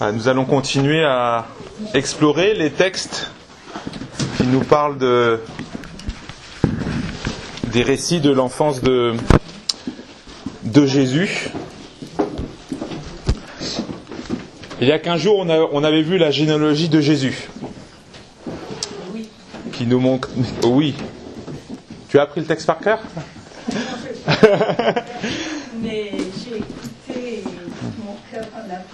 Ah, Nous allons continuer à explorer les textes qui nous parlent de, des récits de l'enfance de, Jésus. Il y a 15 jours, on, avait vu la généalogie de Jésus. Qui nous montre. Oui. Tu as appris le texte par cœur Mais j'ai écouté et mon cœur en a pris de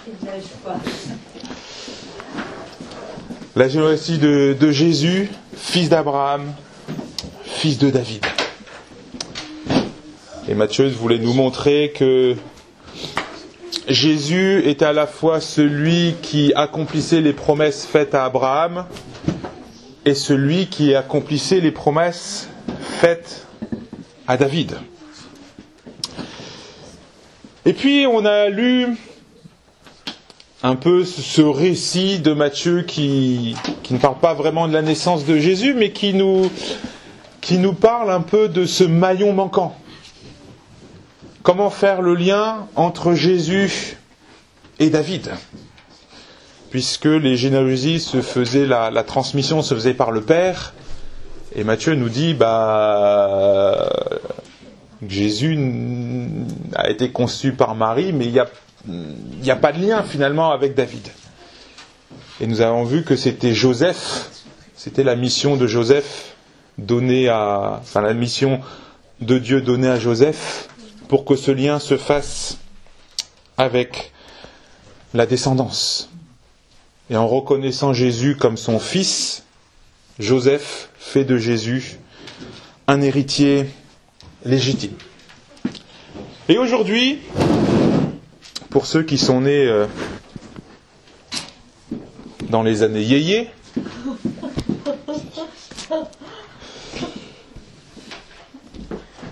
la généalogie de, de Jésus, fils d'Abraham, fils de David. Et Matthieu voulait nous montrer que Jésus était à la fois celui qui accomplissait les promesses faites à Abraham et celui qui accomplissait les promesses faites à David. Et puis on a lu un peu ce- récit de Matthieu qui, ne parle pas vraiment de la naissance de Jésus, mais qui nous, parle un peu de ce maillon manquant. Comment faire le lien entre Jésus et David? Puisque les généalogies se faisaient, la, transmission se faisait par le Père, et Matthieu nous dit, bah, Jésus a été conçu par Marie, mais il y a il n'y a pas de lien finalement avec David. Et nous avons vu que c'était Joseph, c'était la mission de Joseph donnée à, enfin la mission de Dieu donnée à Joseph pour que ce lien se fasse avec la descendance. Et en reconnaissant Jésus comme son fils, Joseph fait de Jésus un héritier légitime. Et aujourd'hui, pour ceux qui sont nés euh, dans les années yéyé,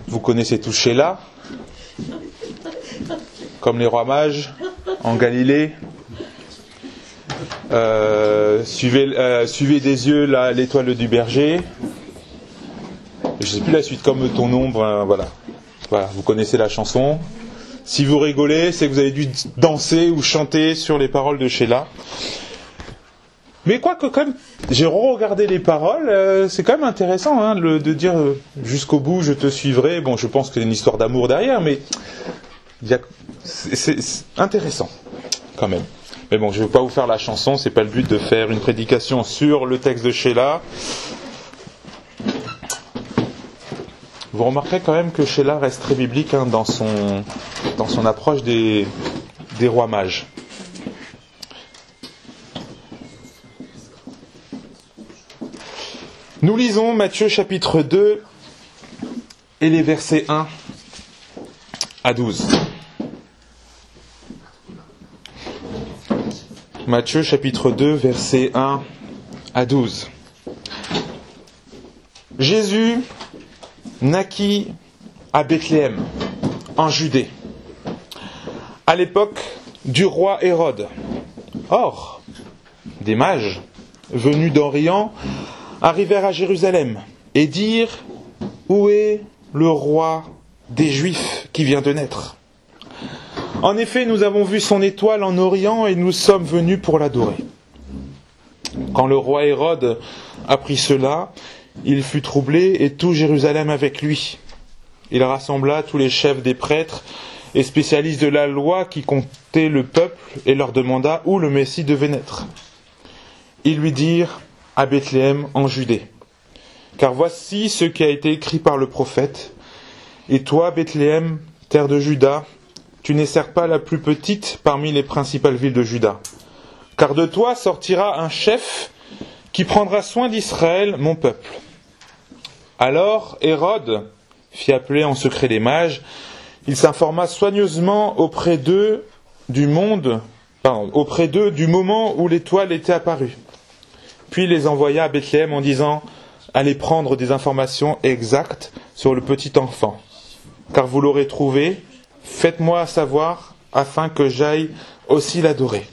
vous connaissez tous Sheila, comme les rois mages en Galilée. Euh, suivez, euh, suivez des yeux l'étoile du berger. Je sais plus la suite, comme ton ombre, euh, voilà. Voilà, vous connaissez la chanson. Si vous rigolez, c'est que vous avez dû danser ou chanter sur les paroles de Sheila. Mais quoi que quand même, j'ai regardé les paroles, euh, c'est quand même intéressant hein, de dire euh, jusqu'au bout je te suivrai. Bon, je pense qu'il y a une histoire d'amour derrière, mais c'est intéressant quand même. Mais bon, je ne vais pas vous faire la chanson, c'est pas le but de faire une prédication sur le texte de Sheila. Vous remarquerez quand même que Sheila reste très biblique hein, dans, son, dans son approche des, des rois mages. Nous lisons Matthieu chapitre 2 et les versets 1 à 12. Matthieu chapitre 2 versets 1 à 12. Jésus naquit à Bethléem, en Judée, à l'époque du roi Hérode. Or, des mages venus d'Orient arrivèrent à Jérusalem et dirent Où est le roi des Juifs qui vient de naître? En effet, nous avons vu son étoile en Orient et nous sommes venus pour l'adorer. Quand le roi Hérode apprit cela, il fut troublé et tout Jérusalem avec lui. Il rassembla tous les chefs des prêtres et spécialistes de la loi qui comptaient le peuple et leur demanda où le Messie devait naître. Ils lui dirent à Bethléem en Judée. Car voici ce qui a été écrit par le prophète. Et toi, Bethléem, terre de Juda, tu n'es certes pas la plus petite parmi les principales villes de Juda. Car de toi sortira un chef qui prendra soin d'Israël, mon peuple. Alors Hérode fit appeler en secret les mages. Il s'informa soigneusement auprès d'eux du auprès d'eux du moment où l'étoile était apparue. Puis les envoya à Bethléem en disant Allez prendre des informations exactes sur le petit enfant, car vous l'aurez trouvé. Faites-moi savoir afin que j'aille aussi l'adorer.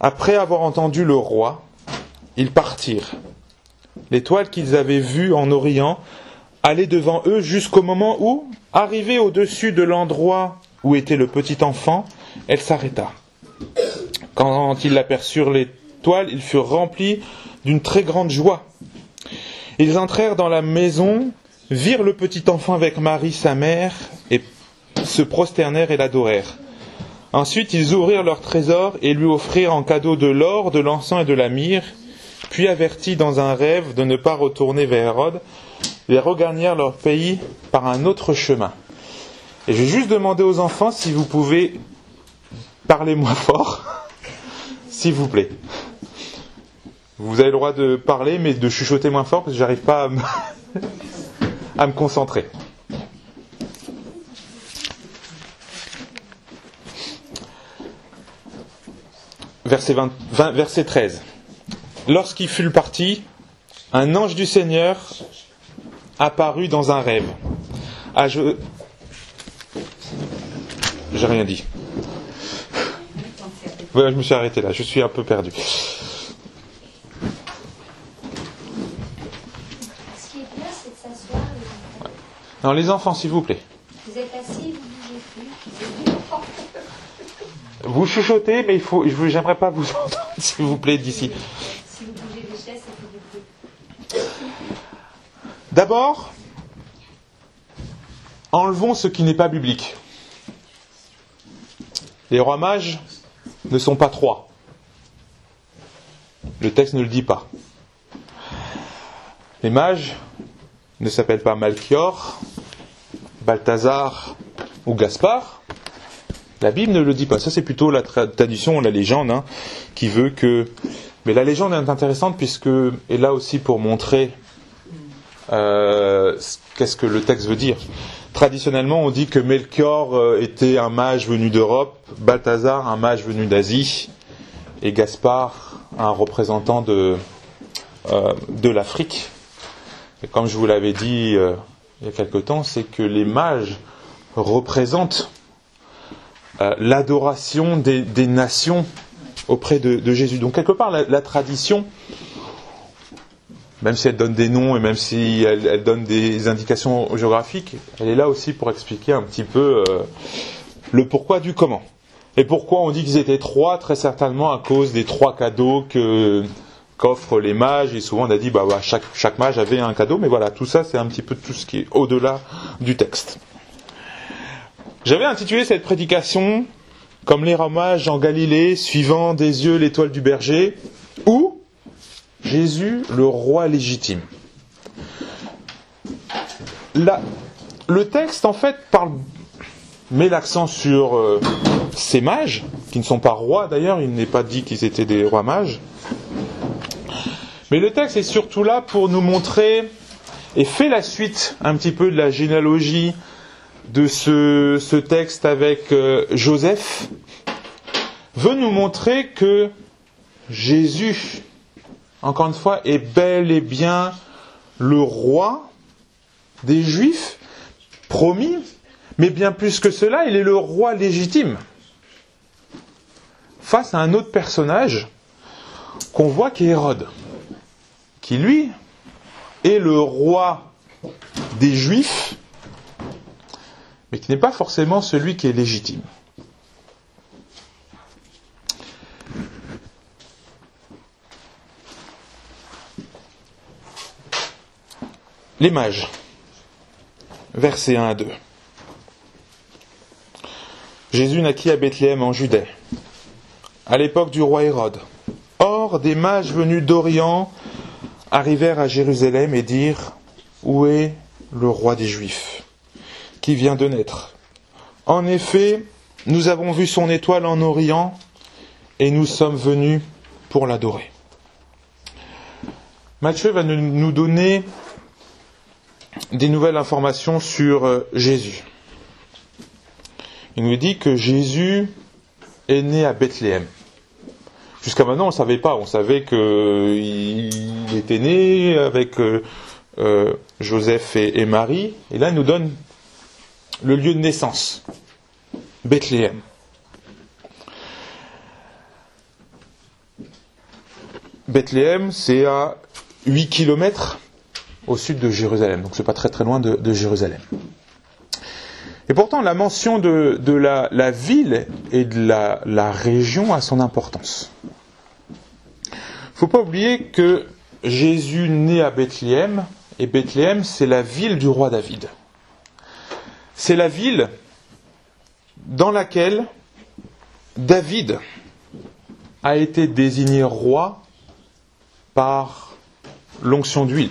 Après avoir entendu le roi, ils partirent. L'étoile qu'ils avaient vue en Orient allait devant eux jusqu'au moment où, arrivée au-dessus de l'endroit où était le petit enfant, elle s'arrêta. Quand ils l'aperçurent l'étoile, ils furent remplis d'une très grande joie. Ils entrèrent dans la maison, virent le petit enfant avec Marie, sa mère, et se prosternèrent et l'adorèrent. Ensuite, ils ouvrirent leur trésor et lui offrirent en cadeau de l'or, de l'encens et de la myrrhe. Puis, avertis dans un rêve de ne pas retourner vers Hérode, ils regagnèrent leur pays par un autre chemin. Et je vais juste demander aux enfants si vous pouvez parler moins fort, s'il vous plaît. Vous avez le droit de parler, mais de chuchoter moins fort parce que j'arrive pas à me, concentrer. Verset, 20, 20, verset 13. Lorsqu'il fut parti, un ange du Seigneur apparut dans un rêve. Ah, je. J'ai rien dit. Voilà, je me suis arrêté là, je suis un peu perdu. Et- Non, les enfants, s'il vous plaît. Vous êtes assis, vous bougez plus. Vous chuchotez, mais il faut, j'aimerais pas vous entendre, s'il vous plaît, d'ici. Si vous bougez les chaises, ça fait du bruit. D'abord, enlevons ce qui n'est pas biblique. Les rois mages ne sont pas trois. Le texte ne le dit pas. Les mages ne s'appellent pas Malchior, Balthazar ou Gaspard. La Bible ne le dit pas. Ça, c'est plutôt la tra- tradition, la légende, hein, qui veut que. Mais la légende est intéressante puisque, et là aussi pour montrer euh, qu'est-ce que le texte veut dire? Traditionnellement, on dit que Melchior euh, était un mage venu d'Europe, Balthazar un mage venu d'Asie, et Gaspard un représentant de, euh, de l'Afrique. Et comme je vous l'avais dit il y a quelque temps, c'est que les mages représentent l'adoration des, nations auprès de, Jésus. Donc quelque part, la tradition même si elle donne des noms et même si elle, donne des indications géographiques, elle est là aussi pour expliquer un petit peu euh, le pourquoi du comment. Et pourquoi on dit qu'ils étaient trois Très certainement à cause des trois cadeaux qu'offrent les mages. Et souvent on a dit bah, bah, chaque, mage avait un cadeau, mais voilà, tout ça c'est un petit peu tout ce qui est au-delà du texte. J'avais intitulé cette prédication comme les mages en Galilée, suivant des yeux l'étoile du berger, ou Jésus, le roi légitime. Le texte, en fait, met l'accent sur euh, ces mages, qui ne sont pas rois d'ailleurs, il n'est pas dit qu'ils étaient des rois mages. Mais le texte est surtout là pour nous montrer, et fait la suite un petit peu de la généalogie de ce, ce texte avec euh, Joseph, veut nous montrer que Jésus, encore une fois, est bel et bien le roi des Juifs, promis, mais bien plus que cela, il est le roi légitime. Face à un autre personnage qu'on voit qui est Hérode, qui lui est le roi des Juifs, mais qui n'est pas forcément celui qui est légitime. Les mages. Versets 1 à 2. Jésus naquit à Bethléem en Judée, à l'époque du roi Hérode. Or, des mages venus d'Orient arrivèrent à Jérusalem et dirent Où est le roi des Juifs, qui vient de naître? En effet, nous avons vu son étoile en Orient et nous sommes venus pour l'adorer. Matthieu va nous- nous donner des nouvelles informations sur euh, Jésus. Il nous dit que Jésus est né à Bethléem. Jusqu'à maintenant, on ne savait pas. On savait qu'il était né avec euh, euh, Joseph et, Marie. Et là, il nous donne le lieu de naissance. Bethléem. Bethléem, c'est à 8 kilomètres au sud de Jérusalem. Donc c'est pas très très loin de, Jérusalem. Et pourtant, la mention de, la, ville et de la, la, région a son importance. Il faut pas oublier que Jésus naît à Bethléem, et Bethléem, c'est la ville du roi David. C'est la ville dans laquelle David a été désigné roi par l'onction d'huile.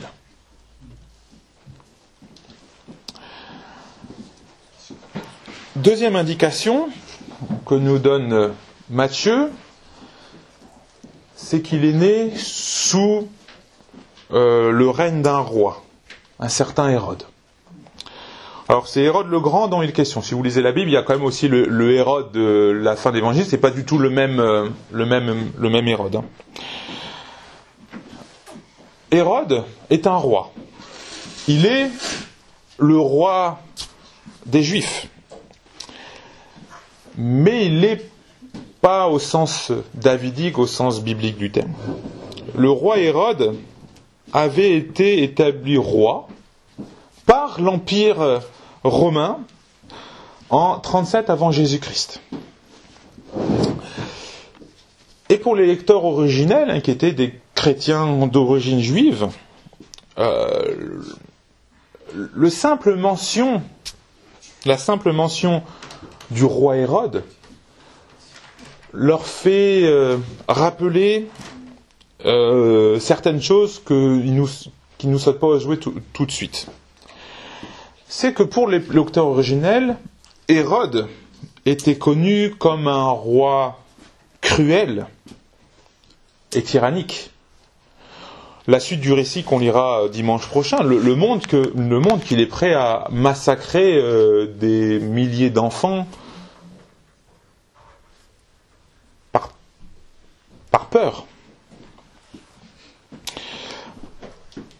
Deuxième indication que nous donne Matthieu, c'est qu'il est né sous euh, le règne d'un roi, un certain Hérode. Alors c'est Hérode le Grand dont il est question. Si vous lisez la Bible, il y a quand même aussi le, Hérode de la fin d'Évangile. C'est pas du tout le même, euh, le Hérode. Hein. Hérode est un roi. Il est le roi des Juifs. Mais il n'est pas au sens davidique, au sens biblique du terme. Le roi Hérode avait été établi roi par l'Empire romain en 37 avant Jésus-Christ. Et pour les lecteurs originels, hein, qui étaient des chrétiens d'origine juive, euh, le simple mention, la simple mention du roi Hérode leur fait euh, rappeler euh, certaines choses qui nous, qui nous pas jouer tout, tout de suite. C'est que pour les lecteurs originels, Hérode était connu comme un roi cruel et tyrannique. La suite du récit qu'on lira dimanche prochain, le, monde que qu'il est prêt à massacrer euh, des milliers d'enfants par, par peur.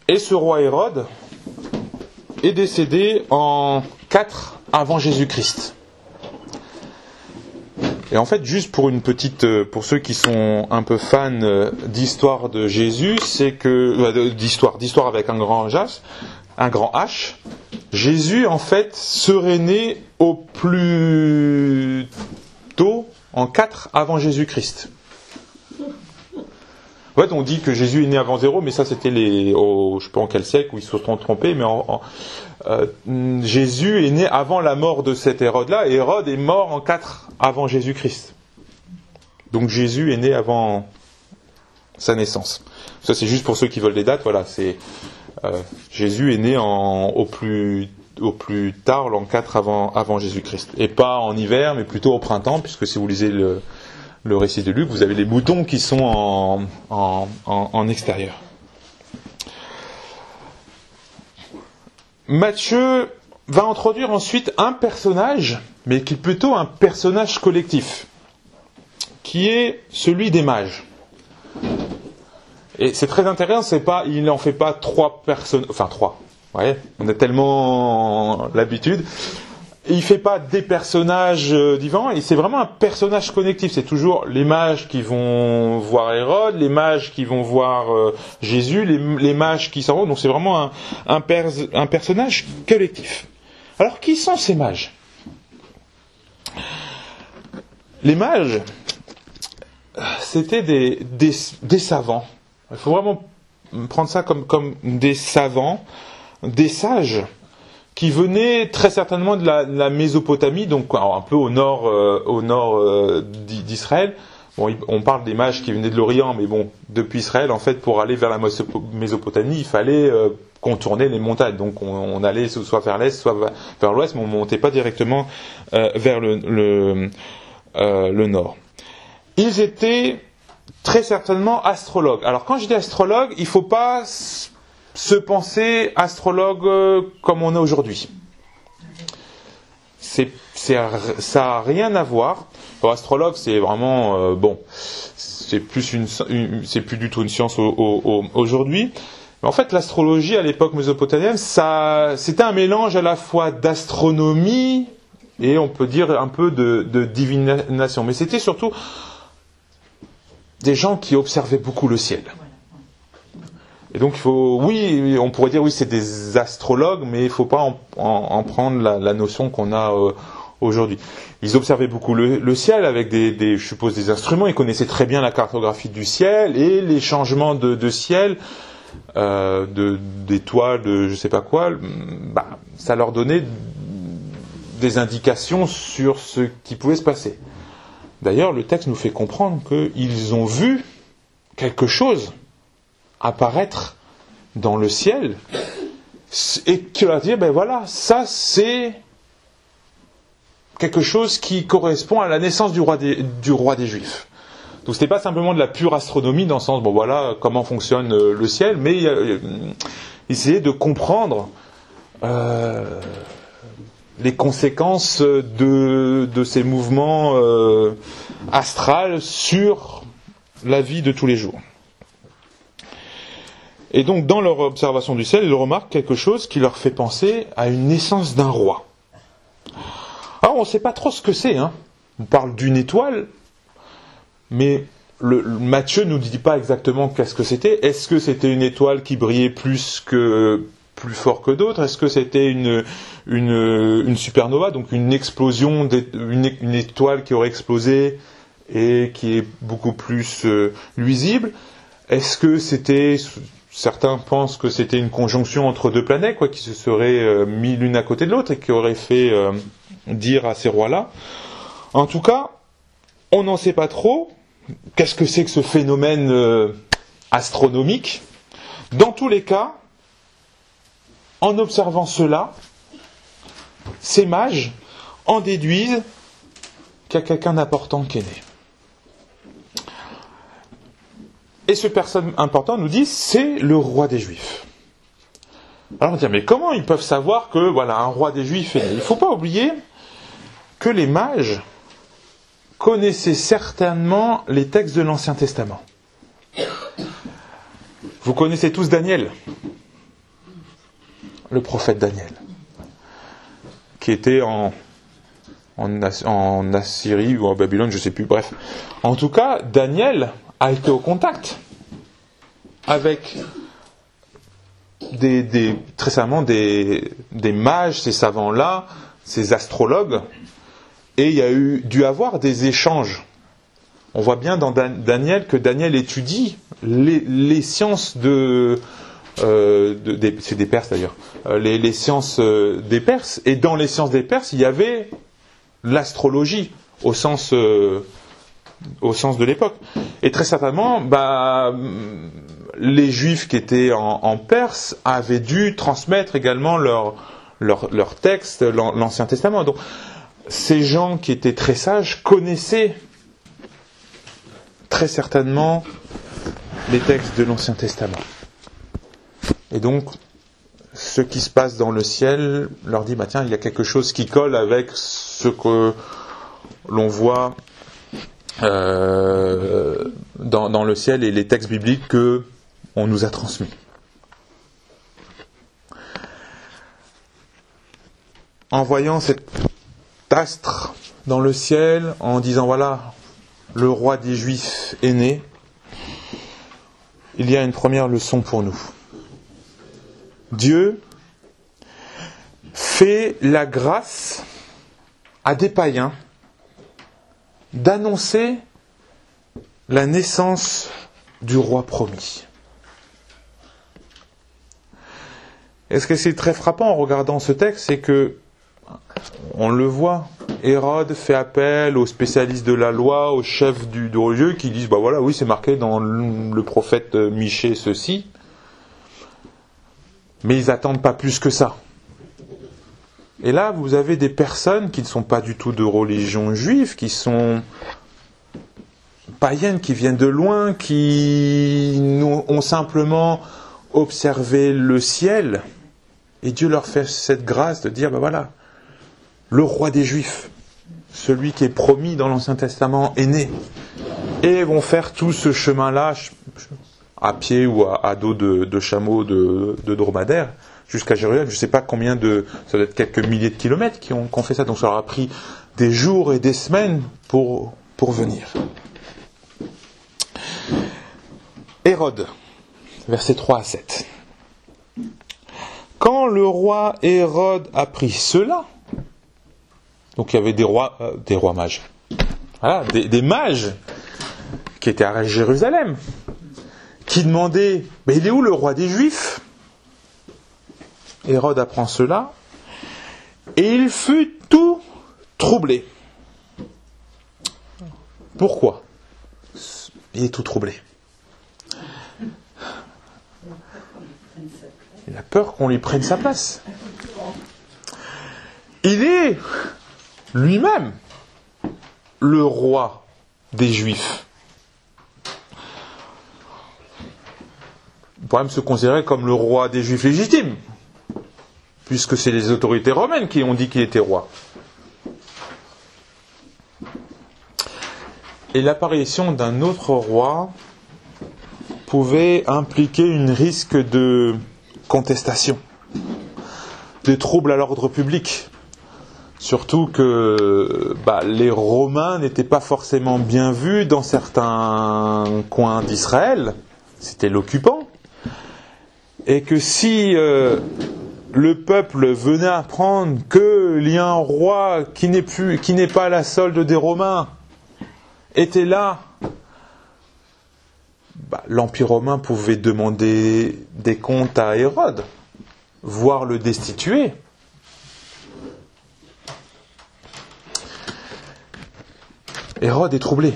Et ce roi Hérode est décédé en 4 avant Jésus-Christ. Et en fait, juste pour une petite, euh, pour ceux qui sont un peu fans euh, d'histoire de Jésus, c'est que euh, d'histoire, d'histoire avec un grand H, un grand H. Jésus en fait serait né au plus tôt en 4 avant Jésus-Christ. En fait, on dit que Jésus est né avant zéro, mais ça c'était les, oh, je sais pas en quel siècle où ils se sont trompés, mais euh, Jésus est né avant la mort de cet Hérode-là, et Hérode est mort en 4 avant Jésus-Christ. Donc Jésus est né avant sa naissance. Ça c'est juste pour ceux qui veulent des dates. Voilà, c'est euh, Jésus est né au plus au plus tard, l'an 4 avant, avant Jésus-Christ. Et pas en hiver, mais plutôt au printemps, puisque si vous lisez le, le récit de Luc, vous avez les boutons qui sont en, en, extérieur. Matthieu va introduire ensuite un personnage, mais qui est plutôt un personnage collectif, qui est celui des mages. Et c'est très intéressant, c'est pas, il n'en fait pas trois personnes, enfin trois. Voyez, on a tellement l'habitude. Il fait pas des personnages euh, divins, et c'est vraiment un personnage connectif. C'est toujours les mages qui vont voir Hérode, les mages qui vont voir euh, Jésus, les, mages qui s'en. Donc c'est vraiment un, un, pers un personnage collectif. Alors, qui sont ces mages? Les mages, c'était des, savants. Il faut vraiment prendre ça comme des savants, des sages, qui venaient très certainement de la, de la Mésopotamie, donc un peu au nord, euh, au nord euh, d'Israël. Bon, on parle des mages qui venaient de l'Orient, mais bon, depuis Israël, en fait, pour aller vers la Mésopotamie, il fallait euh, contourner les montagnes. Donc, on, on allait soit vers l'est, soit vers l'ouest, mais on montait pas directement euh, vers le, le, euh, le, nord. Ils étaient très certainement astrologues. Alors, quand je dis astrologue, il faut pas se penser astrologue comme on est aujourd'hui. C'est, ça n'a rien à voir. Astrologue, c'est vraiment euh, bon, c'est plus une, une c'est plus du tout une science au, au, aujourd'hui. Mais en fait, l'astrologie à l'époque mésopotamienne, ça, c'était un mélange à la fois d'astronomie et on peut dire un peu de divination. Mais c'était surtout des gens qui observaient beaucoup le ciel. Et donc il faut, oui, on pourrait dire oui, c'est des astrologues, mais il ne faut pas en, en- en prendre la, notion qu'on a euh, aujourd'hui. Ils observaient beaucoup le, ciel avec des, je suppose, des instruments. Ils connaissaient très bien la cartographie du ciel et les changements de, ciel, euh, d'étoiles, de je sais pas quoi. Bah, ça leur donnait des indications sur ce qui pouvait se passer. D'ailleurs, le texte nous fait comprendre qu'ils ont vu quelque chose apparaître dans le ciel et qui leur dit, ben voilà, ça c'est quelque chose qui correspond à la naissance du roi des, Juifs. Donc ce n'est pas simplement de la pure astronomie dans le sens, bon voilà comment fonctionne euh, le ciel, mais euh, essayer de comprendre euh, les conséquences de, de ces mouvements euh, astrales sur la vie de tous les jours. Et donc, dans leur observation du ciel, ils remarquent quelque chose qui leur fait penser à une naissance d'un roi. Alors, on ne sait pas trop ce que c'est. Hein. On parle d'une étoile, mais le, Matthieu ne nous dit pas exactement qu'est-ce que c'était. Est-ce que c'était une étoile qui brillait plus que plus fort que d'autres? Est-ce que c'était une, une, supernova, donc une explosion, une, une étoile qui aurait explosé et qui est beaucoup plus euh, luisible Est-ce que c'était, certains pensent que c'était une conjonction entre deux planètes, quoi, qui se seraient euh, mis l'une à côté de l'autre et qui aurait fait euh, dire à ces rois-là. En tout cas, on n'en sait pas trop. Qu'est-ce que c'est que ce phénomène euh, astronomique? Dans tous les cas, en observant cela, ces mages en déduisent qu'il y a quelqu'un d'important qui est né. Et ce personne important nous dit c'est le roi des Juifs. Alors on dit mais comment ils peuvent savoir que voilà un roi des Juifs est né? Il ne faut pas oublier que les mages connaissaient certainement les textes de l'Ancien Testament. Vous connaissez tous Daniel, le prophète Daniel, qui était en, en, As- en Assyrie ou en Babylone, je ne sais plus, bref. En tout cas, Daniel a été au contact avec des, très récemment des, des mages, ces savants-là, ces astrologues, et il y a eu dû avoir des échanges. On voit bien dans Dan- Daniel que Daniel étudie les, les sciences de, euh, c'est des Perses d'ailleurs, euh, les, les sciences euh, des Perses, et dans les sciences des Perses, il y avait l'astrologie au sens au sens de l'époque. Et très certainement, bah, les Juifs qui étaient en, Perse avaient dû transmettre également leur, leur, leur texte, l'An- l'Ancien Testament. Donc, ces gens qui étaient très sages connaissaient très certainement les textes de l'Ancien Testament. Et donc, ce qui se passe dans le ciel leur dit, bah tiens, il y a quelque chose qui colle avec ce que l'on voit euh, dans, dans le ciel et les textes bibliques que on nous a transmis. En voyant cet astre dans le ciel, en disant voilà, le roi des Juifs est né, il y a une première leçon pour nous. Dieu fait la grâce à des païens d'annoncer la naissance du roi promis. Et ce que c'est très frappant en regardant ce texte, c'est que on le voit, Hérode fait appel aux spécialistes de la loi, aux chefs du, du religieux qui disent bah voilà, oui, c'est marqué dans le, prophète Michée ceci. Mais ils attendent pas plus que ça. Et là, vous avez des personnes qui ne sont pas du tout de religion juive, qui sont païennes, qui viennent de loin, qui ont simplement observé le ciel. Et Dieu leur fait cette grâce de dire, ben voilà, le roi des Juifs, celui qui est promis dans l'Ancien Testament, est né. Et vont faire tout ce chemin-là, ch- ch- à pied ou à, dos de, chameaux, de, dromadaires, jusqu'à Jérusalem. Je ne sais pas combien de... Ça doit être quelques milliers de kilomètres qui ont, qui ont fait ça. Donc ça leur a pris des jours et des semaines pour, pour venir. Hérode. versets 3 à 7. Quand le roi Hérode apprit cela, donc il y avait des rois, euh, des rois mages, des, des mages qui étaient à Jérusalem, qui demandaient Mais il est où le roi des Juifs? Hérode apprend cela, et il fut tout troublé. Pourquoi? Il est tout troublé. Il a peur qu'on lui prenne sa place. Il est lui-même le roi des Juifs. Il pourrait même se considérer comme le roi des Juifs légitimes, puisque c'est les autorités romaines qui ont dit qu'il était roi. Et l'apparition d'un autre roi pouvait impliquer un risque de contestation, de troubles à l'ordre public. Surtout que bah, les Romains n'étaient pas forcément bien vus dans certains coins d'Israël, c'était l'occupant, et que si euh, le peuple venait apprendre qu'il y a un roi qui n'est plus, qui n'est pas à la solde des Romains, était là, bah, l'Empire romain pouvait demander des comptes à Hérode, voire le destituer. Hérode est troublé.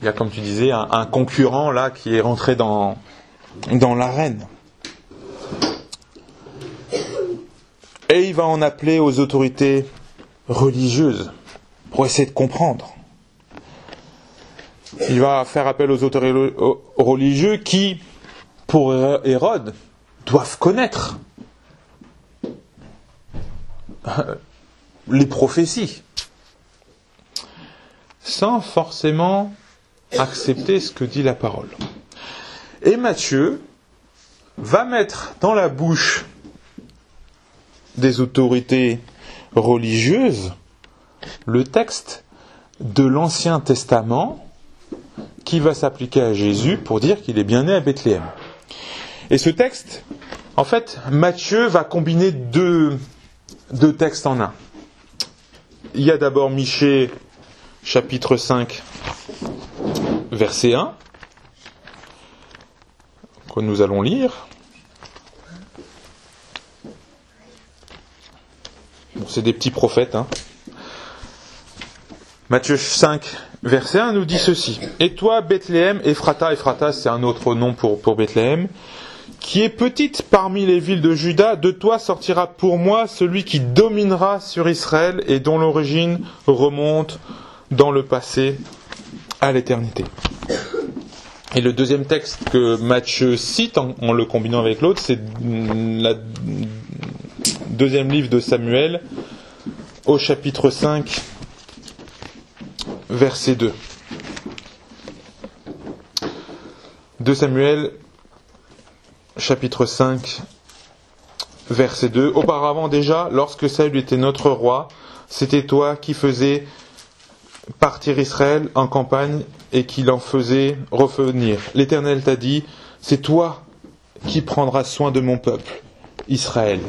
Il y a, comme tu disais, un, concurrent là qui est rentré dans l'arène. Et il va en appeler aux autorités religieuses pour essayer de comprendre. Il va faire appel aux autorités religieux qui, pour Hérode, doivent connaître les prophéties, sans forcément accepter ce que dit la parole. Et Matthieu va mettre dans la bouche des autorités religieuses le texte de l'Ancien Testament qui va s'appliquer à Jésus pour dire qu'il est bien né à Bethléem. Et ce texte, en fait, Matthieu va combiner deux, textes en un. Il y a d'abord Michée, chapitre 5, verset 1, que nous allons lire. Bon, c'est des petits prophètes. Hein. Matthieu 5, verset 1 nous dit ceci. Et toi, Bethléem, Ephrata, Ephrata c'est un autre nom pour, Bethléem, qui est petite parmi les villes de Juda, de toi sortira pour moi celui qui dominera sur Israël et dont l'origine remonte dans le passé à l'éternité. Et le deuxième texte que Matthieu cite en, en le combinant avec l'autre, c'est le deuxième livre de Samuel au chapitre 5 verset 2. 2 Samuel, chapitre 5, verset 2. Auparavant déjà, lorsque Saül était notre roi, c'était toi qui faisais partir Israël en campagne et qui l'en faisait revenir. L'Éternel t'a dit, c'est toi qui prendras soin de mon peuple, Israël,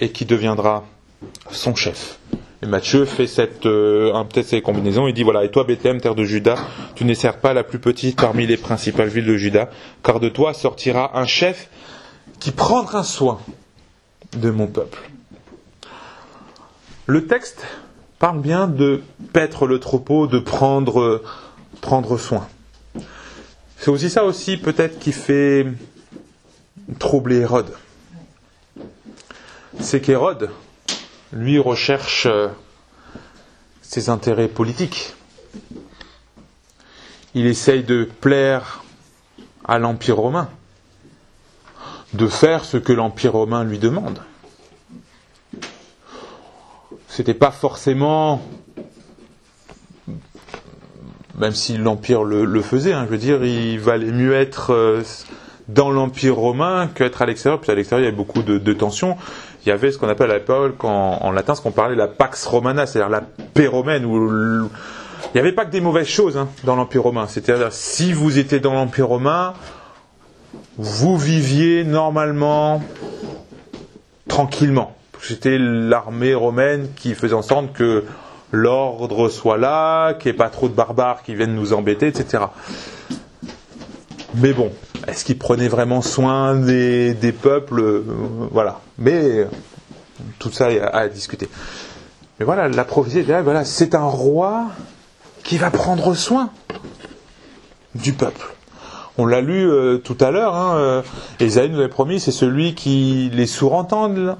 et qui deviendra son chef. Et Matthieu fait cette, euh, peut-être ces combinaisons. Il dit voilà, et toi, Bethléem, terre de Juda, tu ne sers pas la plus petite parmi les principales villes de Juda, car de toi sortira un chef qui prendra soin de mon peuple. Le texte parle bien de paître le troupeau, de prendre, prendre soin. C'est aussi ça aussi peut-être qui fait troubler Hérode. C'est qu'Hérode, lui recherche euh, ses intérêts politiques. Il essaye de plaire à l'Empire romain, de faire ce que l'Empire romain lui demande. C'était pas forcément, même si l'Empire le, faisait, hein, je veux dire, il valait mieux être euh, dans l'Empire romain qu'être à l'extérieur, puis à l'extérieur il y avait beaucoup de tensions il y avait ce qu'on appelle à l'époque en, latin ce qu'on parlait la pax romana, c'est-à-dire la paix romaine. Il n'y avait pas que des mauvaises choses hein, dans l'Empire romain. C'est-à-dire si vous étiez dans l'Empire romain, vous viviez normalement tranquillement. C'était l'armée romaine qui faisait en sorte que l'ordre soit là, qu'il n'y ait pas trop de barbares qui viennent nous embêter, etc. Mais bon, est-ce qu'ils prenaient vraiment soin des, peuples euh, Voilà. Mais tout ça à, à discuter. Mais voilà, la prophétie, voilà, c'est un roi qui va prendre soin du peuple. On l'a lu euh, tout à l'heure, hein, euh, nous avait promis, c'est celui qui les sourds entendent,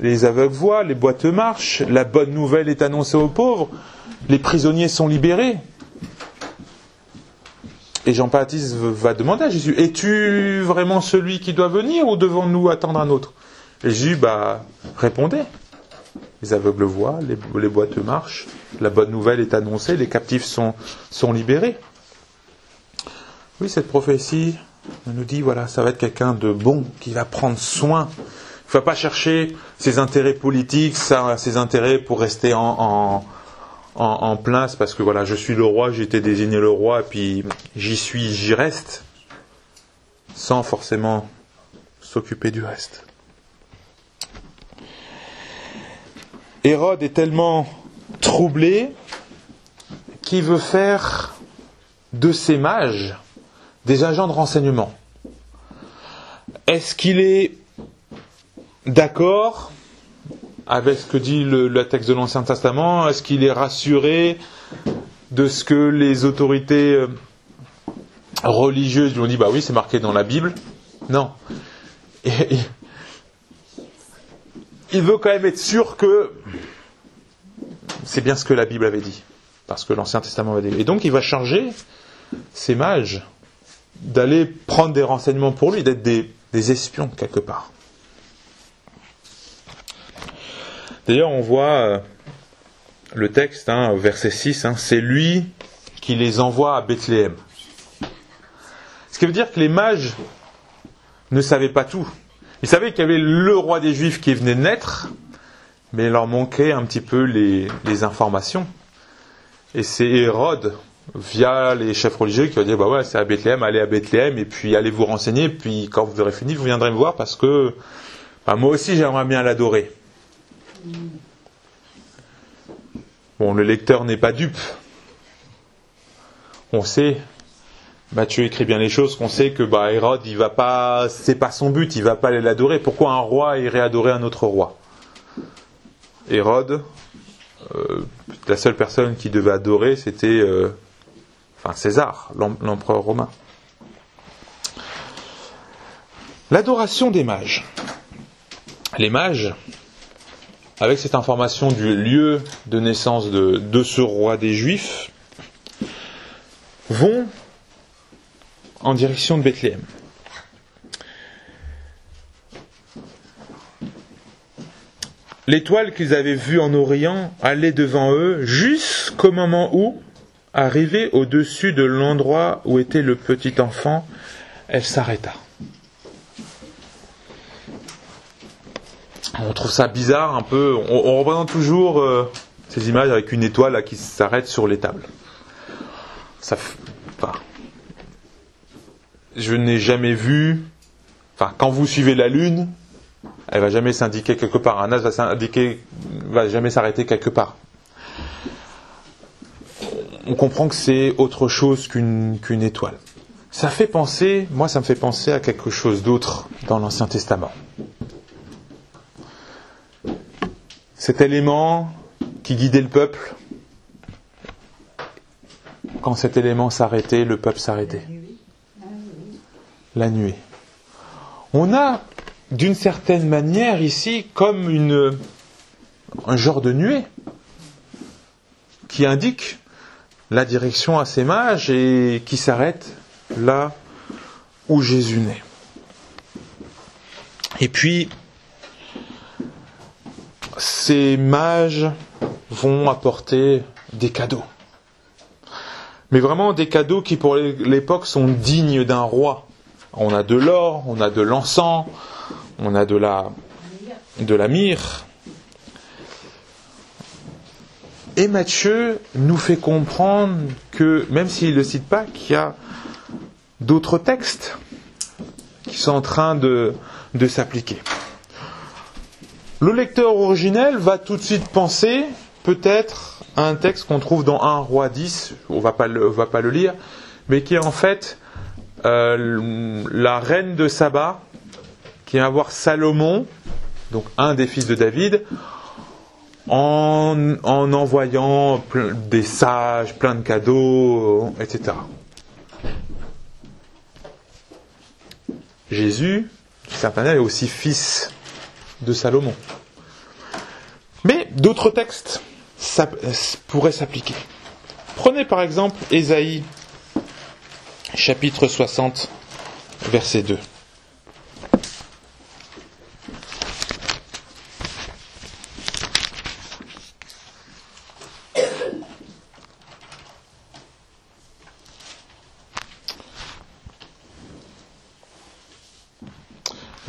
les aveugles voient, les boîtes marchent, la bonne nouvelle est annoncée aux pauvres, les prisonniers sont libérés. Et Jean-Baptiste va demander à Jésus, es-tu vraiment celui qui doit venir ou devons-nous attendre un autre? Et Jésus, bah. Les aveugles voient, les, boîtes marchent, la bonne nouvelle est annoncée, les captifs sont, libérés. Oui, cette prophétie nous dit, voilà, ça va être quelqu'un de bon, qui va prendre soin. Il ne va pas chercher ses intérêts politiques, ses intérêts pour rester en, place, parce que voilà, je suis le roi, j'ai été désigné le roi, et puis j'y suis, j'y reste, sans forcément s'occuper du reste. Hérode est tellement troublé qu'il veut faire de ses mages des agents de renseignement. Est-ce qu'il est d'accord avec ce que dit le, texte de l'Ancien Testament Est-ce qu'il est rassuré de ce que les autorités euh, religieuses lui ont dit? Bah oui, c'est marqué dans la Bible Non. il veut quand même être sûr que c'est bien ce que la Bible avait dit, parce que l'Ancien Testament avait dit. Et donc il va charger ses mages d'aller prendre des renseignements pour lui, d'être des, espions quelque part. D'ailleurs, on voit euh, le texte, hein, verset 6, hein, c'est lui qui les envoie à Bethléem. Ce qui veut dire que les mages ne savaient pas tout. Ils savaient qu'il y avait le roi des Juifs qui venait de naître, mais il leur manquait un petit peu les, informations. Et c'est Hérode, via les chefs religieux qui ont dit bah ouais c'est à Bethléem, allez à Bethléem et puis allez vous renseigner, puis quand vous aurez fini, vous viendrez me voir parce que bah, moi aussi j'aimerais bien l'adorer. Bon, le lecteur n'est pas dupe. On sait, Matthieu écrit bien les choses, qu'on sait que bah, Hérode, il va pas, c'est pas son but, il va pas aller l'adorer. Pourquoi un roi irait adorer un autre roi? Hérode, euh, la seule personne qui devait adorer, c'était euh, César, l'empereur romain. L'adoration des mages. Les mages, avec cette information du lieu de naissance de, ce roi des Juifs, vont en direction de Bethléem. L'étoile qu'ils avaient vue en Orient allait devant eux jusqu'au moment où, Arrivée au-dessus de l'endroit où était le petit enfant, elle s'arrêta. On trouve ça bizarre un peu. On, représente toujours euh, ces images avec une étoile qui s'arrête sur les tables. Ça, je n'ai jamais vu. Enfin, quand vous suivez la lune, elle va jamais s'indiquer quelque part. Un as va s'indiquer, va jamais s'arrêter quelque part on comprend que c'est autre chose qu'une étoile. Ça fait penser, moi ça me fait penser à quelque chose d'autre dans l'Ancien Testament. Cet élément qui guidait le peuple, quand cet élément s'arrêtait, le peuple s'arrêtait. La nuée. On a, d'une certaine manière, ici, comme une, un genre de nuée qui indique la direction à ces mages et qui s'arrête là où Jésus naît. Et puis, ces mages vont apporter des cadeaux. Mais vraiment des cadeaux qui pour l'époque sont dignes d'un roi. On a de l'or, on a de l'encens, on a de la, de la myrrhe, Et Matthieu nous fait comprendre que, même s'il ne le cite pas, qu'il y a d'autres textes qui sont en train de s'appliquer. Le lecteur originel va tout de suite penser peut-être à un texte qu'on trouve dans 1 roi 10, on va pas le, va pas le lire, mais qui est en fait euh, la reine de Saba, qui va voir Salomon, donc un des fils de David, en, en envoyant des sages, plein de cadeaux, etc. Jésus, certainement, est aussi fils de Salomon. Mais d'autres textes pourraient s'appliquer. Prenez par exemple Ésaïe, chapitre 60, verset 2.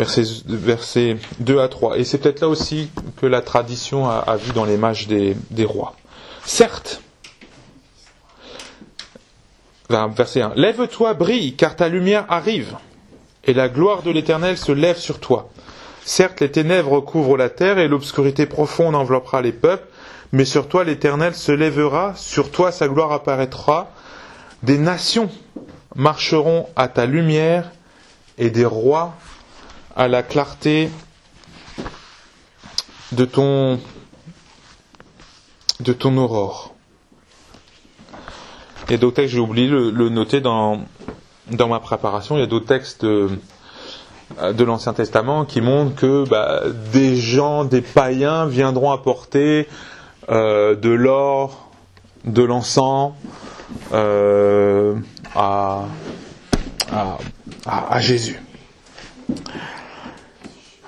Versets, versets 2 à 3. Et c'est peut-être là aussi que la tradition a, vu dans les mages des, des rois. Certes, verset 1. Lève-toi, brille, car ta lumière arrive, et la gloire de l'Éternel se lève sur toi. Certes, les ténèbres couvrent la terre, et l'obscurité profonde enveloppera les peuples, mais sur toi l'Éternel se lèvera, sur toi sa gloire apparaîtra. Des nations marcheront à ta lumière, et des rois à la clarté de ton, de ton aurore. Il y a d'autres textes, j'ai oublié de le noter dans, dans ma préparation, il y a d'autres textes de, de l'Ancien Testament qui montrent que bah, des gens, des païens viendront apporter euh, de l'or, de l'encens euh, à, à, à Jésus.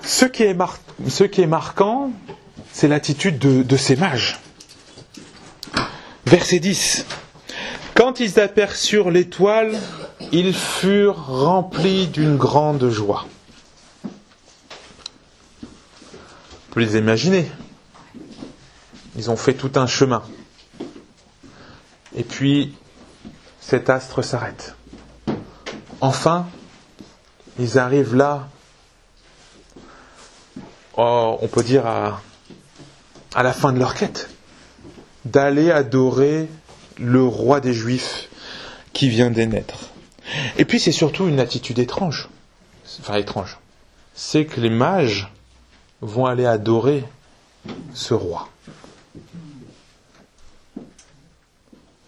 Ce qui est, marquant, c'est l'attitude de, de ces mages. Verset 10. Quand ils aperçurent l'étoile, ils furent remplis d'une grande joie. On peut les imaginer. Ils ont fait tout un chemin. Et puis, cet astre s'arrête. Enfin, ils arrivent là, on peut dire à, la fin de leur quête, d'aller adorer le roi des Juifs qui vient de naître. Et puis c'est surtout une attitude étrange, enfin étrange, c'est que les mages vont aller adorer ce roi.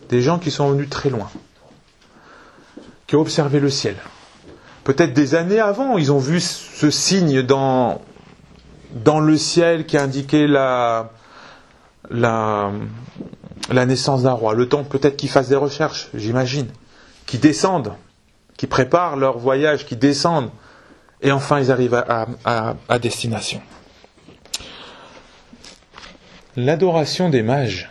Des gens qui sont venus très loin, qui ont observé le ciel. Peut-être des années avant, ils ont vu ce signe dans, dans le ciel qui indiquait la, la, la naissance d'un roi. Le temps peut-être qu'ils fassent des recherches, j'imagine, qu'ils descendent, qu'ils préparent leur voyage, qu'ils descendent, et enfin ils arrivent à, destination. L'adoration des mages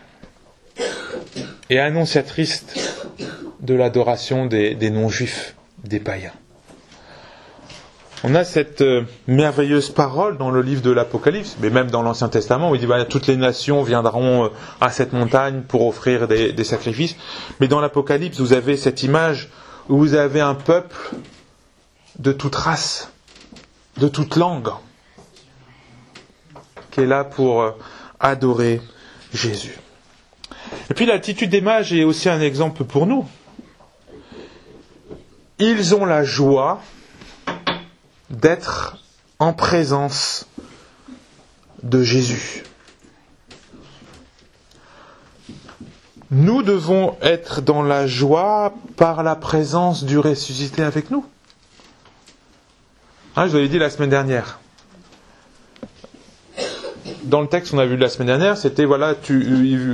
est annonciatrice de l'adoration des, des non-juifs, des païens. On a cette euh, merveilleuse parole dans le livre de l'Apocalypse, mais même dans l'Ancien Testament, où il dit voilà, toutes les nations viendront euh, à cette montagne pour offrir des, des sacrifices. Mais dans l'Apocalypse, vous avez cette image où vous avez un peuple de toute race, de toute langue, qui est là pour euh, adorer Jésus. Et puis l'attitude des mages est aussi un exemple pour nous. Ils ont la joie d'être en présence de Jésus. Nous devons être dans la joie par la présence du ressuscité avec nous. Hein, je vous l'avais dit la semaine dernière. Dans le texte qu'on a vu la semaine dernière, c'était voilà, tu,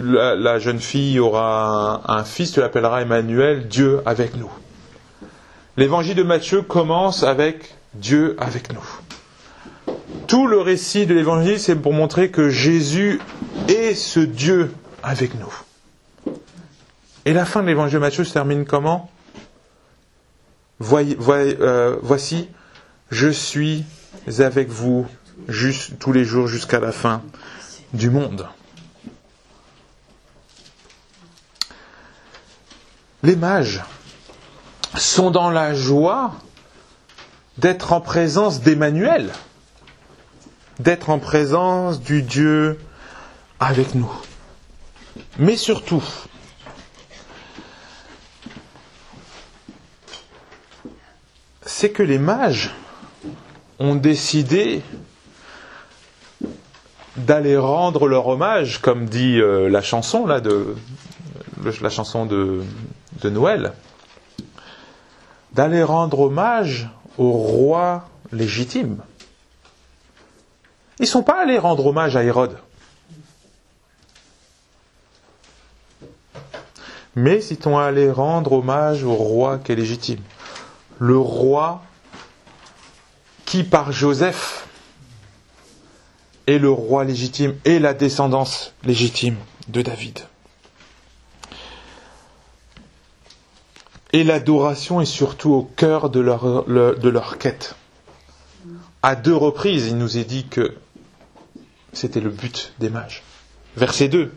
la, la, jeune fille aura un, un fils, tu l'appelleras Emmanuel, Dieu avec nous. L'évangile de Matthieu commence avec Dieu avec nous. Tout le récit de l'évangile, c'est pour montrer que Jésus est ce Dieu avec nous. Et la fin de l'évangile de Matthieu se termine comment? Euh, Voici, je suis avec vous tous les jours jusqu'à la fin du monde. Les mages sont dans la joie d'être en présence d'Emmanuel, d'être en présence du Dieu avec nous. Mais surtout, c'est que les mages ont décidé d'aller rendre leur hommage, comme dit euh, la chanson là de la chanson de, de Noël, d'aller rendre hommage au roi légitime. Ils ne sont pas allés rendre hommage à Hérode. Mais ils sont allés rendre hommage au roi qui est légitime. Le roi qui, par Joseph, est le roi légitime et la descendance légitime de David. Et l'adoration est surtout au cœur de leur, quête. À deux reprises, il nous est dit que c'était le but des mages. Verset 2.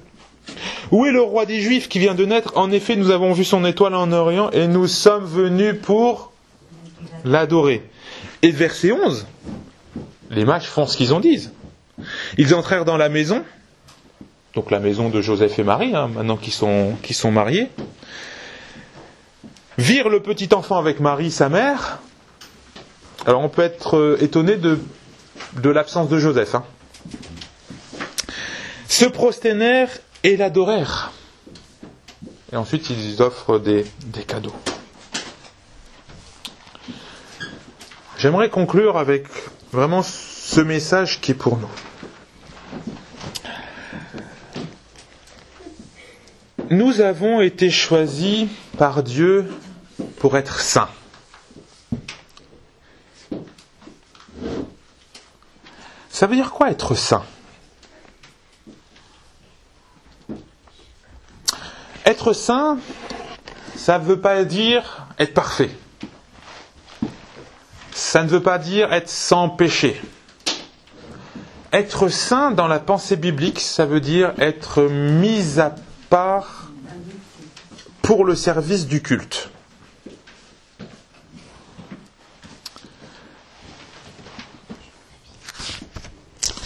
Où est le roi des Juifs qui vient de naître? En effet, nous avons vu son étoile en Orient et nous sommes venus pour l'adorer. Et verset 11, les mages font ce qu'ils en disent. Ils entrèrent dans la maison, donc la maison de Joseph et Marie, hein, maintenant qu'ils sont, qui sont mariés, le petit enfant avec Marie, sa mère. Alors on peut être euh, étonné de, l'absence de Joseph. Hein. Se prosténèrent et l'adorèrent. Et ensuite ils offrent des, des cadeaux. J'aimerais conclure avec vraiment ce message qui est pour nous. Nous avons été choisis par Dieu pour être saints. Ça veut dire quoi être saint? Être saint, ça ne veut pas dire être parfait ça ne veut pas dire être sans péché. Être saint dans la pensée biblique, ça veut dire être mis à part pour le service du culte.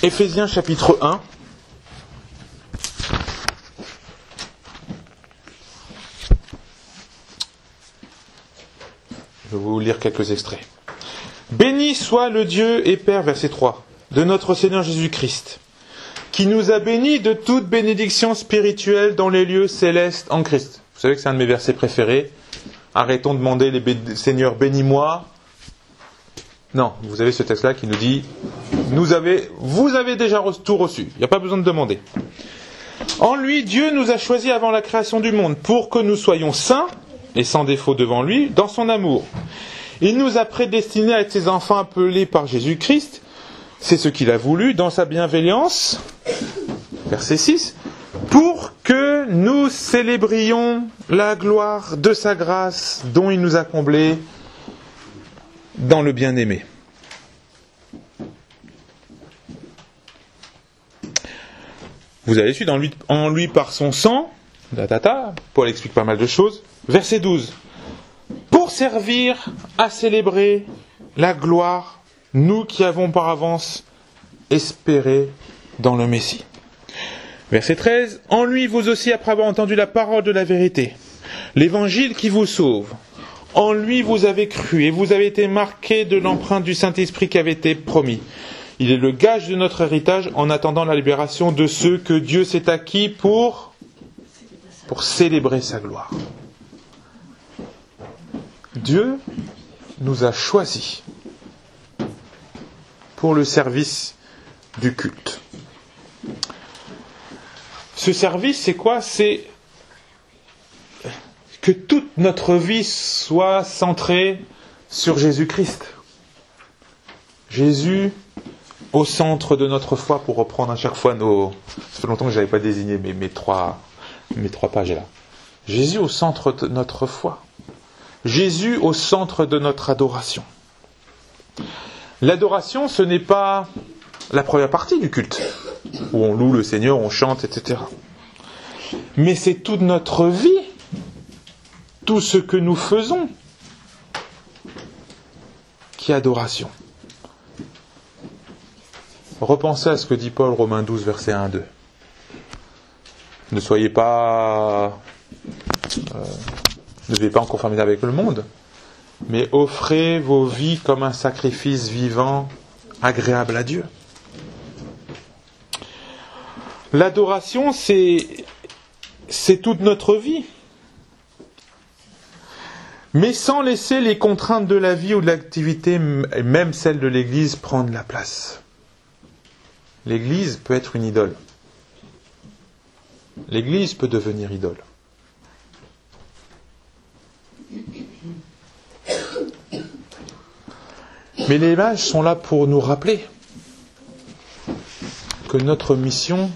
Éphésiens chapitre 1. Je vais vous lire quelques extraits. Béni soit le Dieu et Père, verset 3, de notre Seigneur Jésus-Christ, qui nous a bénis de toute bénédiction spirituelle dans les lieux célestes en Christ. Vous savez que c'est un de mes versets préférés. Arrêtons de demander les Seigneur bénis-moi. Non, vous avez ce texte-là qui nous dit vous avez déjà tout reçu. Il n'y a pas besoin de demander. En lui, Dieu nous a choisis avant la création du monde pour que nous soyons saints et sans défaut devant lui dans son amour. Il nous a prédestinés à être ses enfants appelés par Jésus-Christ. C'est ce qu'il a voulu dans sa bienveillance. Verset 6. Pour que nous célébrions la gloire de sa grâce dont il nous a comblés dans le bien-aimé. Vous avez su dans lui, en lui par son sang, Paul explique pas mal de choses. Verset 12 pour servir à célébrer la gloire, nous qui avons par avance espéré dans le Messie. Verset 13. En lui, vous aussi, après avoir entendu la parole de la vérité, l'évangile qui vous sauve, en lui vous avez cru et vous avez été marqués de l'empreinte du Saint-Esprit qui avait été promis. Il est le gage de notre héritage en attendant la libération de ceux que Dieu s'est acquis pour, pour célébrer sa gloire. Dieu nous a choisis pour le service du culte. Ce service, c'est quoi? C'est que toute notre vie soit centrée sur Jésus-Christ. Jésus au centre de notre foi, pour reprendre à chaque fois nos. Ça fait longtemps que je n'avais pas désigné mes, mes, trois, mes trois pages là. Jésus au centre de notre foi. Jésus au centre de notre adoration. L'adoration, ce n'est pas la première partie du culte, où on loue le Seigneur, on chante, etc. Mais c'est toute notre vie, tout ce que nous faisons, qui est adoration. Repensez à ce que dit Paul, Romains 12, verset 1 2. Ne soyez pas. Euh, ne vivez pas en conformité avec le monde, mais offrez vos vies comme un sacrifice vivant, agréable à Dieu. L'adoration, c'est, c'est toute notre vie. Mais sans laisser les contraintes de la vie ou de l'activité, même celles de l'Église, prendre la place. L'Église peut être une idole. L'Église peut devenir idole. Mais les images sont là pour nous rappeler que notre mission,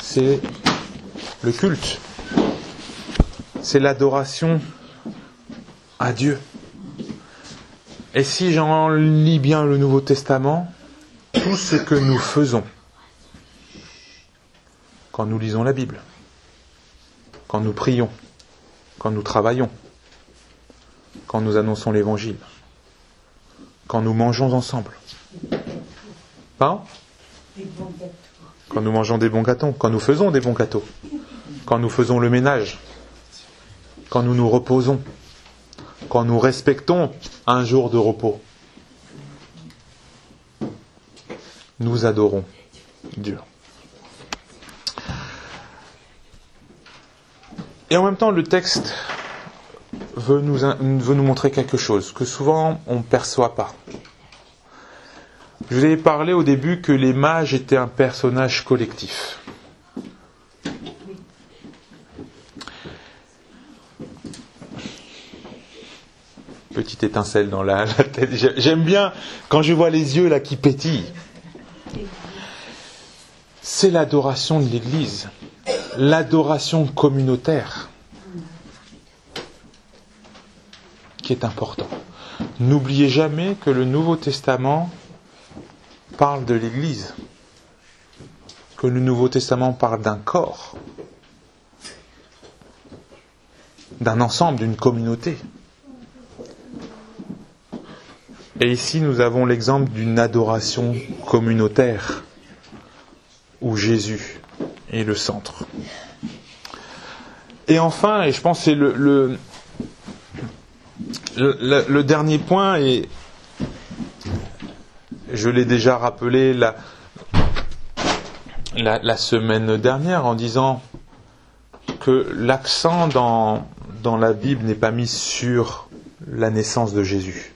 c'est le culte, c'est l'adoration à Dieu. Et si j'en lis bien le Nouveau Testament, tout ce que nous faisons quand nous lisons la Bible, quand nous prions, quand nous travaillons, quand nous annonçons l'Évangile, quand nous mangeons ensemble. Pas Quand nous mangeons des bons gâteaux, quand nous faisons des bons gâteaux, quand nous faisons le ménage, quand nous nous reposons, quand nous respectons un jour de repos. Nous adorons Dieu. Et en même temps, le texte veut nous, veut nous montrer quelque chose que souvent on ne perçoit pas. Je vous ai parlé au début que les mages étaient un personnage collectif. Petite étincelle dans la, tête. J'aime bien quand je vois les yeux là qui pétillent. C'est l'adoration de l'Église, l'adoration communautaire. qui est important. N'oubliez jamais que le Nouveau Testament parle de l'Église, que le Nouveau Testament parle d'un corps, d'un ensemble, d'une communauté. Et ici, nous avons l'exemple d'une adoration communautaire, où Jésus est le centre. Et enfin, et je pense que c'est le, dernier point, et je l'ai déjà rappelé la, semaine dernière en disant que l'accent dans la Bible n'est pas mis sur la naissance de Jésus.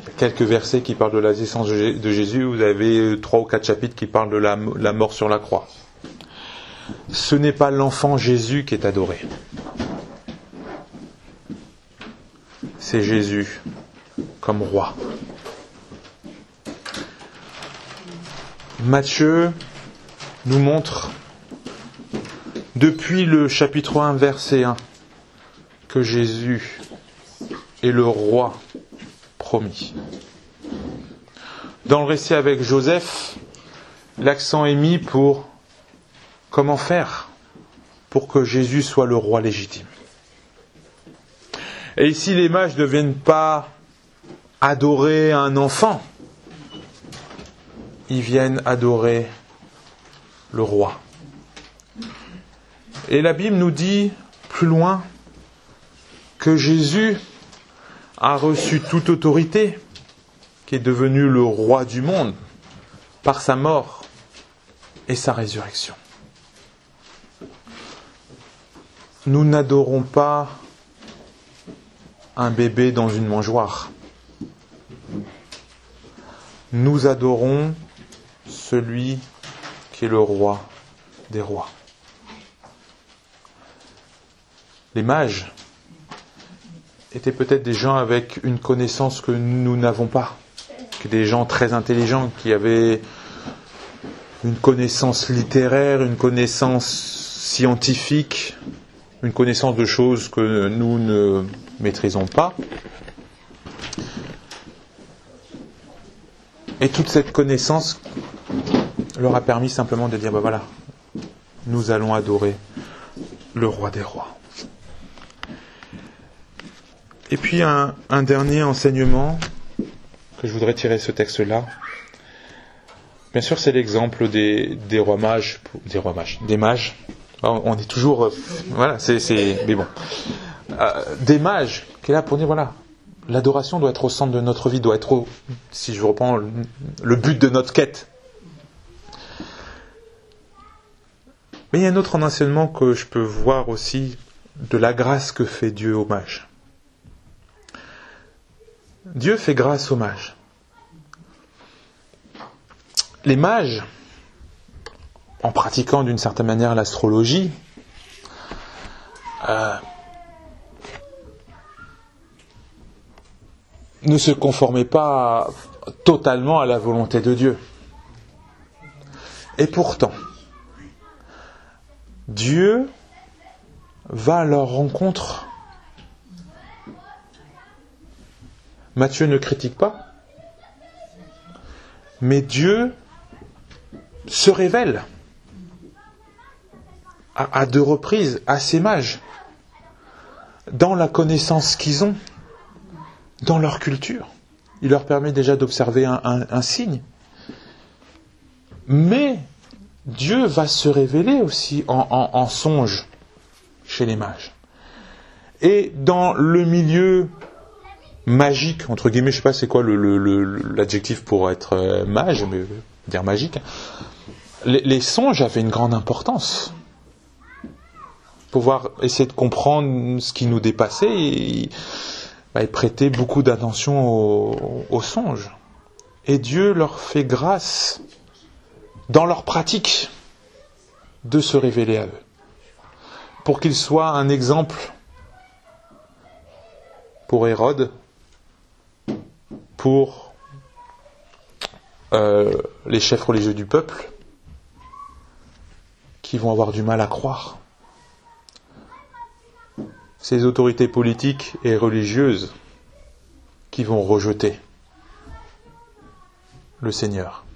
Il y a quelques versets qui parlent de la naissance de Jésus, vous avez trois ou quatre chapitres qui parlent de la, la mort sur la croix. Ce n'est pas l'enfant Jésus qui est adoré. c'est Jésus comme roi. Matthieu nous montre depuis le chapitre 1, verset 1, que Jésus est le roi Dans le récit avec Joseph, l'accent est mis pour comment faire pour que Jésus soit le roi légitime. Et ici, les mages ne viennent pas adorer un enfant, ils viennent adorer le roi. Et la Bible nous dit plus loin que Jésus a reçu toute autorité, qui est devenu le roi du monde par sa mort et sa résurrection. Nous n'adorons pas un bébé dans une mangeoire. Nous adorons celui qui est le roi des rois. Les mages étaient peut-être des gens avec une connaissance que nous n'avons pas, des gens très intelligents qui avaient une connaissance littéraire, une connaissance scientifique, une connaissance de choses que nous ne maîtrisons pas. Et toute cette connaissance leur a permis simplement de dire, ben voilà, nous allons adorer le roi des rois. Et puis un, dernier enseignement que je voudrais tirer de ce texte-là. Bien sûr, c'est l'exemple des, des rois mages, des rois mages, des mages. On est toujours, euh, voilà, c'est, mais bon, Euh, des mages qui est là pour dire voilà, l'adoration doit être au centre de notre vie, doit être, au, si je reprends le but de notre quête. Mais il y a un autre enseignement que je peux voir aussi de la grâce que fait Dieu aux mages. Dieu fait grâce aux mages. Les mages, en pratiquant d'une certaine manière l'astrologie, euh, ne se conformaient pas totalement à la volonté de Dieu. Et pourtant, Dieu va à leur rencontre. Matthieu ne critique pas, mais Dieu se révèle à, deux reprises à ces mages dans la connaissance qu'ils ont, dans leur culture. Il leur permet déjà d'observer un, signe. Mais Dieu va se révéler aussi en songe chez les mages. Et dans le milieu magique, entre guillemets, je sais pas c'est quoi le- le- l'adjectif pour être euh, mage, mais dire magique, les, songes avaient une grande importance. Pouvoir essayer de comprendre ce qui nous dépassait et, bah, prêter beaucoup d'attention aux songes. Et Dieu leur fait grâce dans leur pratique de se révéler à eux. Pour qu'ils soient un exemple pour Hérode, pour euh, les chefs religieux du peuple, qui vont avoir du mal à croire. Ces autorités politiques et religieuses qui vont rejeter le Seigneur.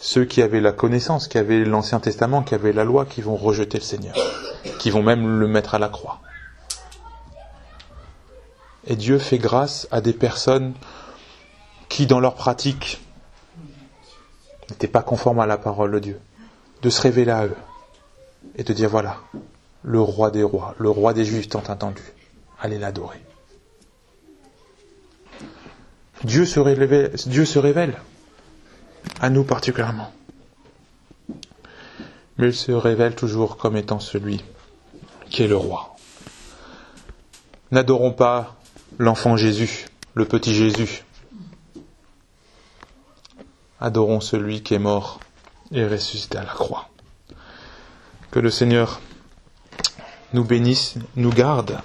Ceux qui avaient la connaissance, qui avaient l'Ancien Testament, qui avaient la loi, qui vont rejeter le Seigneur, qui vont même le mettre à la croix. Et Dieu fait grâce à des personnes qui, dans leur pratique, n'étaient pas conformes à la parole de Dieu, de se révéler à eux et de dire voilà, le roi des rois, le roi des juifs tant attendu, allez l'adorer. Dieu se révèle, Dieu se révèle à nous particulièrement. Mais il se révèle toujours comme étant celui qui est le roi. N'adorons pas l'enfant Jésus, le petit Jésus. Adorons celui qui est mort et ressuscité à la croix. Que le Seigneur nous bénisse, nous garde,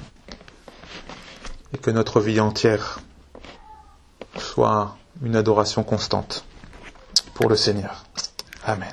et que notre vie entière soit une adoration constante pour le Seigneur. Amen.